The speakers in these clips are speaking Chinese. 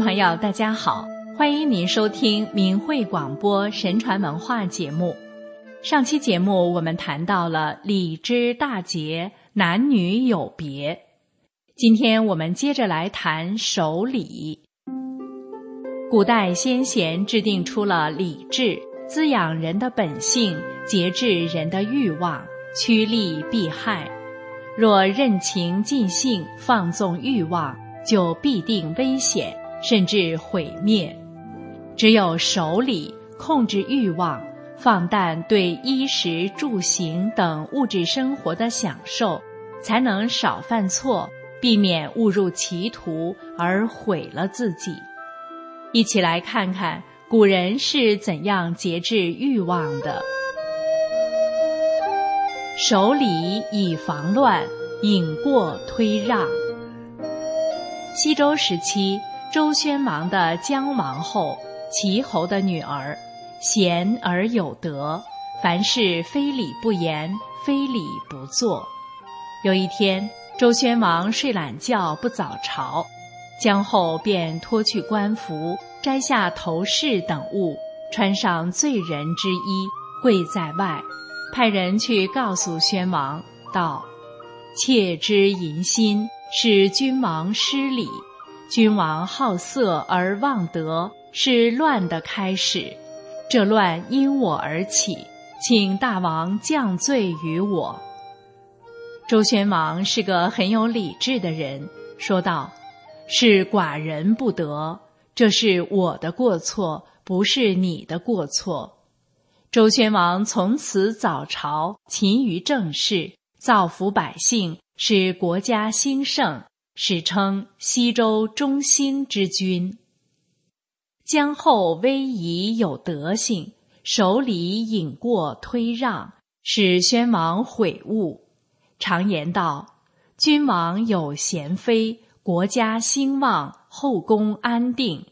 朋友，大家好，欢迎您收听明慧广播神传文化节目。上期节目我们谈到了礼之大节，男女有别。今天我们接着来谈守礼。古代先贤制定出了礼制，滋养人的本性，节制人的欲望，趋利避害。若任情尽性，放纵欲望，就必定危险。甚至毁灭。只有守礼，控制欲望，放淡对衣食住行等物质生活的享受，才能少犯错，避免误入歧途而毁了自己。一起来看看古人是怎样节制欲望的。守礼以防乱，引过推让。西周时期。周宣王的姜王后，齐侯的女儿，贤而有德，凡事非礼不言，非礼不做。有一天，周宣王睡懒觉不早朝，姜后便脱去官服，摘下头饰等物，穿上罪人之衣，跪在外，派人去告诉宣王道：“妾之淫心，使君王失礼。”君王好色而忘德，是乱的开始。这乱因我而起，请大王降罪于我。周宣王是个很有理智的人，说道：“是寡人不得，这是我的过错，不是你的过错。”周宣王从此早朝，勤于政事，造福百姓，使国家兴盛。史称西周中兴之君。姜后威仪有德性，守礼引过推让，使宣王悔悟。常言道：“君王有贤妃，国家兴旺，后宫安定；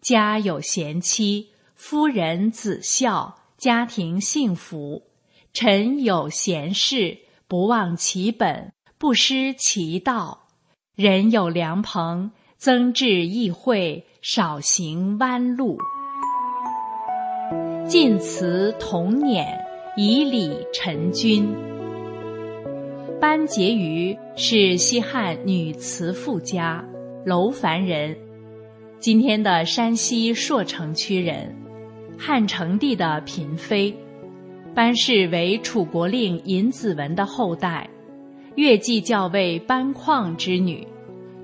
家有贤妻，夫人子孝，家庭幸福；臣有贤士，不忘其本，不失其道。”人有良朋，增智益慧，少行弯路。晋祠同辇，以礼陈君。班婕妤是西汉女词妇家，楼烦人，今天的山西朔城区人，汉成帝的嫔妃。班氏为楚国令尹子文的后代。乐季校尉班旷之女，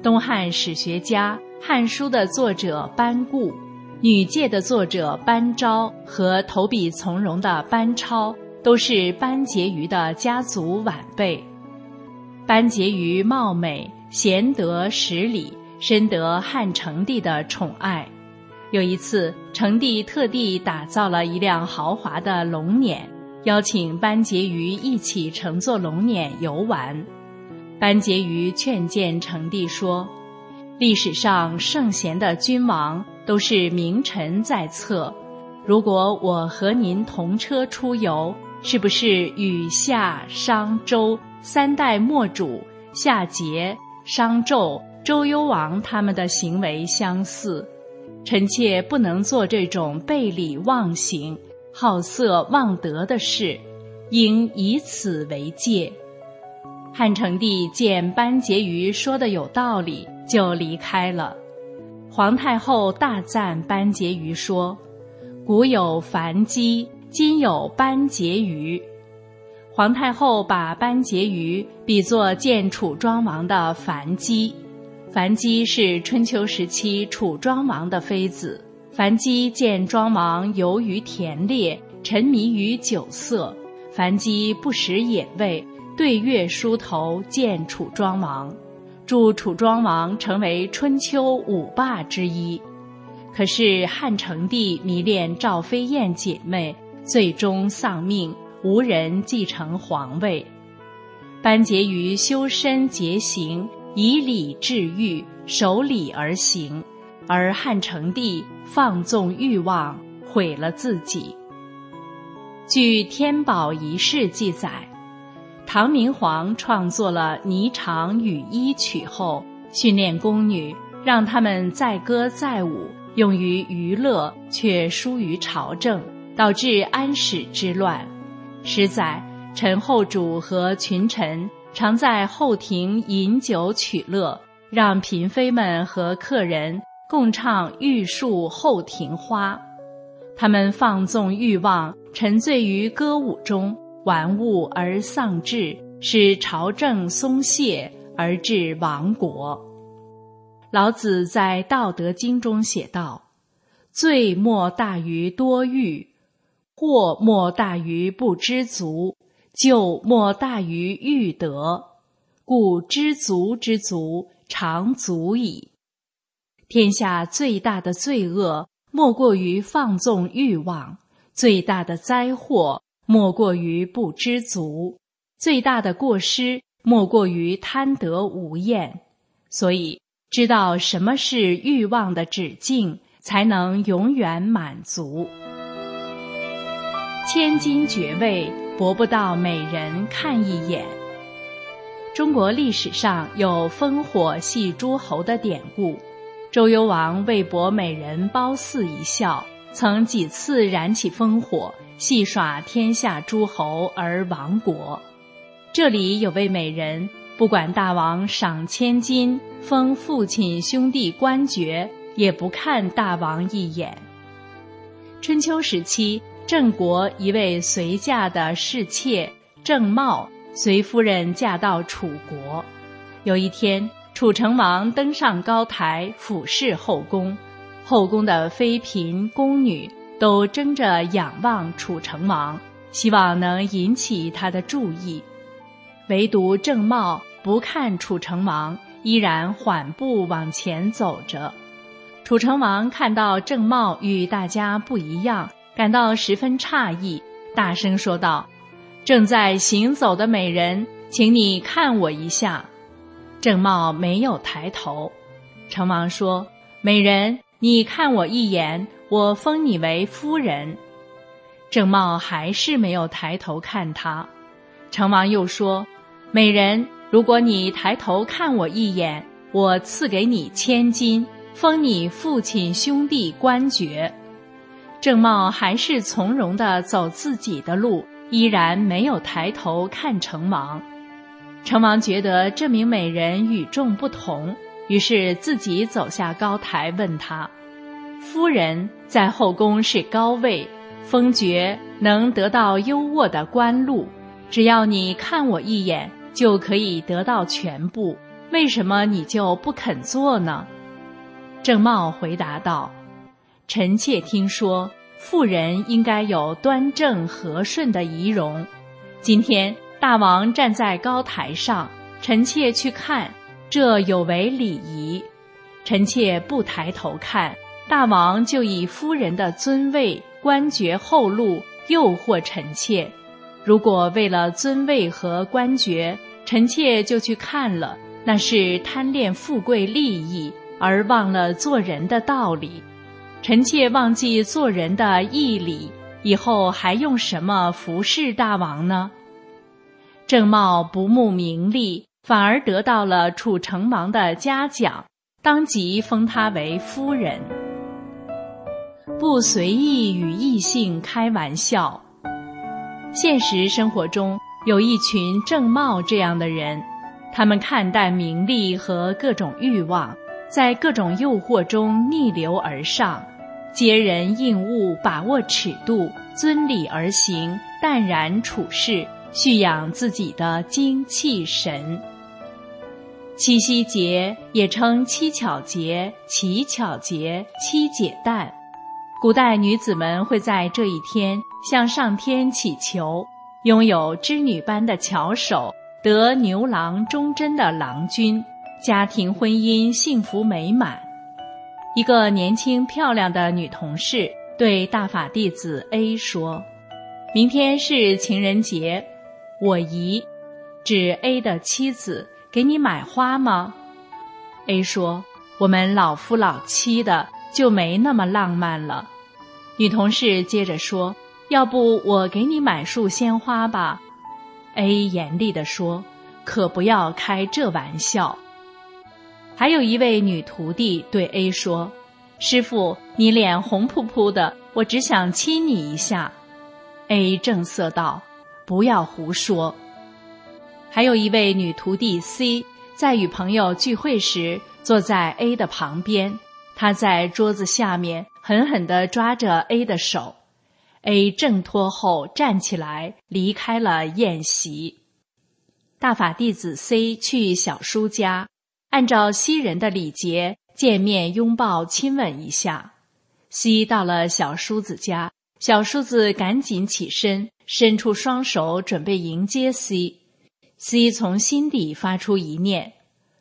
东汉史学家《汉书》的作者班固，女诫的作者班昭和投笔从戎的班超，都是班婕妤的家族晚辈。班婕妤貌美、贤德、识礼，深得汉成帝的宠爱。有一次，成帝特地打造了一辆豪华的龙辇。邀请班婕妤一起乘坐龙辇游玩，班婕妤劝谏成帝说：“历史上圣贤的君王都是名臣在侧，如果我和您同车出游，是不是与夏、商、周三代末主夏桀、商纣、周幽王他们的行为相似？臣妾不能做这种背礼忘行。”好色忘德的事，应以此为戒。汉成帝见班婕妤说的有道理，就离开了。皇太后大赞班婕妤说：“古有樊姬，今有班婕妤。”皇太后把班婕妤比作见楚庄王的樊姬。樊姬是春秋时期楚庄王的妃子。樊姬见庄王游于田猎，沉迷于酒色，樊姬不食野味，对月梳头见楚庄王，助楚庄王成为春秋五霸之一。可是汉成帝迷恋赵飞燕姐妹，最终丧命，无人继承皇位。班婕妤修身节行，以礼治欲，守礼而行。而汉成帝放纵欲望，毁了自己。据《天宝遗事》记载，唐明皇创作了《霓裳羽衣曲》后，训练宫女让他们载歌载舞，用于娱乐，却疏于朝政，导致安史之乱。实载陈后主和群臣常在后庭饮酒取乐，让嫔妃们和客人共唱玉树后庭花。他们放纵欲望，沉醉于歌舞中，玩物而丧志，使朝政松懈而致亡国。老子在《道德经》中写道：“罪莫大于多欲，祸莫大于不知足，咎莫大于欲得。故知足之足，常足矣。”天下最大的罪恶，莫过于放纵欲望；最大的灾祸，莫过于不知足；最大的过失，莫过于贪得无厌。所以。知道什么是欲望的止境，才能永远满足。千金爵位博不到美人看一眼。中国历史上有烽火戏诸侯的典故，周幽王为博美人褒姒一笑，曾几次燃起烽火，戏耍天下诸侯而亡国。这里有位美人。不管大王赏千金，封父亲兄弟官爵，也不看大王一眼。春秋时期，郑国一位随嫁的侍妾郑茂，随夫人嫁到楚国。有一天，楚成王登上高台俯视后宫，后宫的妃嫔宫女都争着仰望楚成王，希望能引起他的注意，唯独郑茂。不看楚成王，依然缓步往前走着。楚成王看到郑茂与大家不一样，感到十分诧异，大声说道：“正在行走的美人，请你看我一下。”郑茂没有抬头。成王说：“美人，你看我一眼，我封你为夫人。”郑茂还是没有抬头看他。成王又说：“美人。”如果你抬头看我一眼，我赐给你千金，封你父亲兄弟官爵。郑茂还是从容地走自己的路，依然没有抬头看成王。成王觉得这名美人与众不同，于是自己走下高台，问他：“夫人在后宫是高位，封爵能得到优渥的官禄，只要你看我一眼。”就可以得到全部，为什么你就不肯做呢？郑茂回答道：“臣妾听说，妇人应该有端正和顺的仪容。今天大王站在高台上，臣妾去看，这有违礼仪。臣妾不抬头看，大王就以夫人的尊位、官爵厚禄诱惑臣妾。”如果为了尊位和官爵，臣妾就去看了，那是贪恋富贵利益而忘了做人的道理。臣妾忘记做人的义理，以后还用什么服侍大王呢？郑茂不慕名利，反而得到了楚成王的嘉奖，当即封他为夫人。不随意与异性开玩笑。现实生活中有一群郑茂这样的人，他们看淡名利和各种欲望，在各种诱惑中逆流而上，接人应物，把握尺度，遵礼而行，淡然处事，蓄养自己的精气神。七夕节也称七巧节、乞巧节、七解诞。古代女子们会在这一天向上天祈求，拥有织女般的巧手，得牛郎忠贞的郎君，家庭婚姻幸福美满。一个年轻漂亮的女同事对大法弟子 A 说：“明天是情人节，我姨，指 A 的妻子，给你买花吗？”A 说：“我们老夫老妻的，就没那么浪漫了。”女同事接着说：“要不我给你买束鲜花吧？”A 严厉地说：“可不要开这玩笑。”还有一位女徒弟对 A 说：“师傅，你脸红扑扑的，我只想亲你一下。”A 正色道：“不要胡说。”还有一位女徒弟 C 在与朋友聚会时，坐在 A 的旁边，她在桌子下面狠狠地抓着 A 的手。A 挣脱后站起来，离开了宴席。大法弟子 C 去小叔家。按照西人的礼节，见面拥抱亲吻一下。西到了小叔子家，小叔子赶紧起身，伸出双手准备迎接 C，C 从心底发出一念：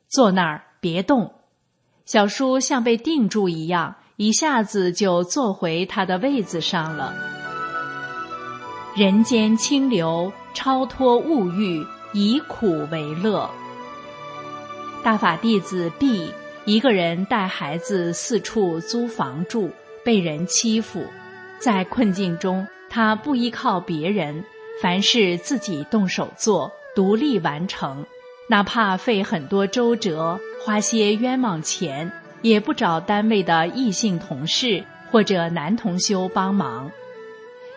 坐那儿，别动。小叔像被定住一样，一下子就坐回他的位子上了。人间清流，超脱物欲，以苦为乐。大法弟子 B 一个人带孩子四处租房住，被人欺负，在困境中，他不依靠别人，凡事自己动手做，独立完成，哪怕费很多周折，花些冤枉钱，也不找单位的异性同事或者男同修帮忙。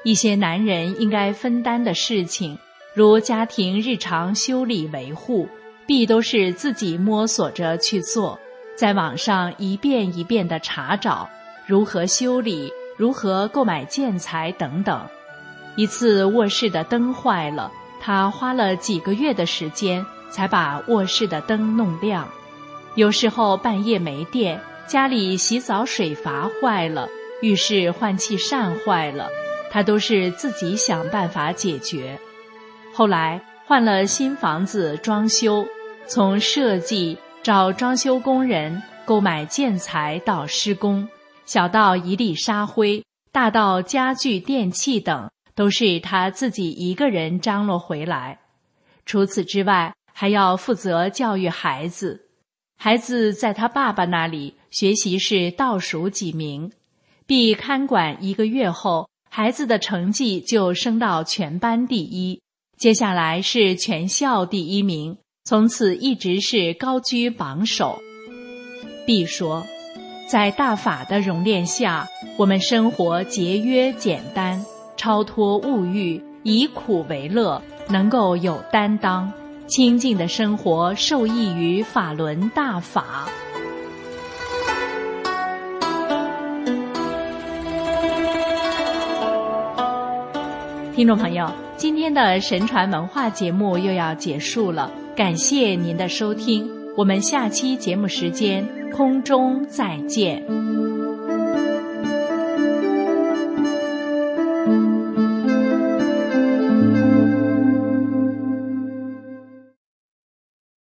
一些男人应该分担的事情，如家庭日常修理维护。必都是自己摸索着去做，在网上一遍一遍的查找如何修理、如何购买建材等等。一次卧室的灯坏了，他花了几个月的时间才把卧室的灯弄亮。有时候半夜没电，家里洗澡水阀坏了，浴室换气扇坏了，他都是自己想办法解决。后来。换了新房子装修，从设计、找装修工人、购买建材到施工，小到一粒沙灰，大到家具电器等，都是他自己一个人张罗回来。除此之外，还要负责教育孩子。孩子在他爸爸那里学习是倒数几名，必看管一个月后，孩子的成绩就升到全班第一。接下来是全校第一名，从此一直是高居榜首。B 说，在大法的熔炼下，我们生活节约简单，超脱物欲，以苦为乐，能够有担当，清净的生活受益于法轮大法。听众朋友。今天的神传文化节目又要结束了，感谢您的收听，我们下期节目时间空中再见。